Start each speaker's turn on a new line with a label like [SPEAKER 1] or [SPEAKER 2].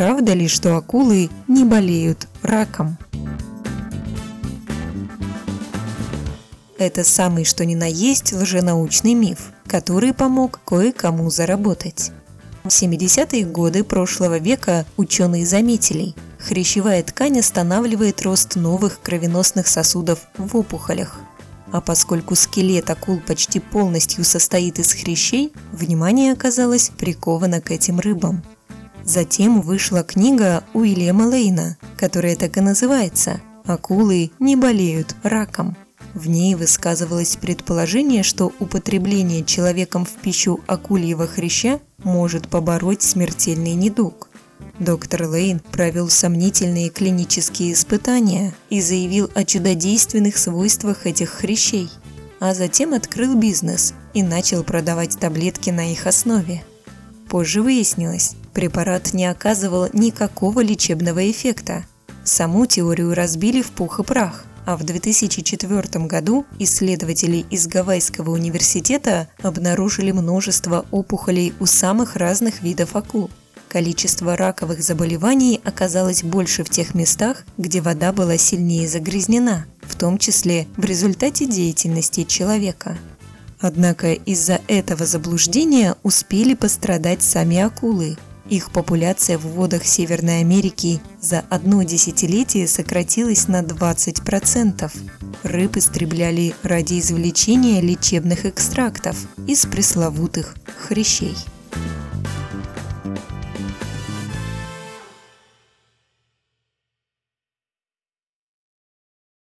[SPEAKER 1] Правда ли, что акулы не болеют раком? Это самый что ни на есть лженаучный миф, который помог кое-кому заработать. В 70-е годы прошлого века ученые заметили, хрящевая ткань останавливает рост новых кровеносных сосудов в опухолях. А поскольку скелет акул почти полностью состоит из хрящей, внимание оказалось приковано к этим рыбам. Затем вышла книга Уильяма Лейна, которая так и называется «Акулы не болеют раком». В ней высказывалось предположение, что употребление человеком в пищу акульего хряща может побороть смертельный недуг. Доктор Лейн провел сомнительные клинические испытания и заявил о чудодейственных свойствах этих хрящей, а затем открыл бизнес и начал продавать таблетки на их основе. Позже выяснилось, препарат не оказывал никакого лечебного эффекта. Саму теорию разбили в пух и прах, а в 2004 году исследователи из Гавайского университета обнаружили множество опухолей у самых разных видов акул. Количество раковых заболеваний оказалось больше в тех местах, где вода была сильнее загрязнена, в том числе в результате деятельности человека. Однако из-за этого заблуждения успели пострадать сами акулы. Их популяция в водах Северной Америки за одно десятилетие сократилась на 20%. Рыб истребляли ради извлечения лечебных экстрактов из пресловутых хрящей.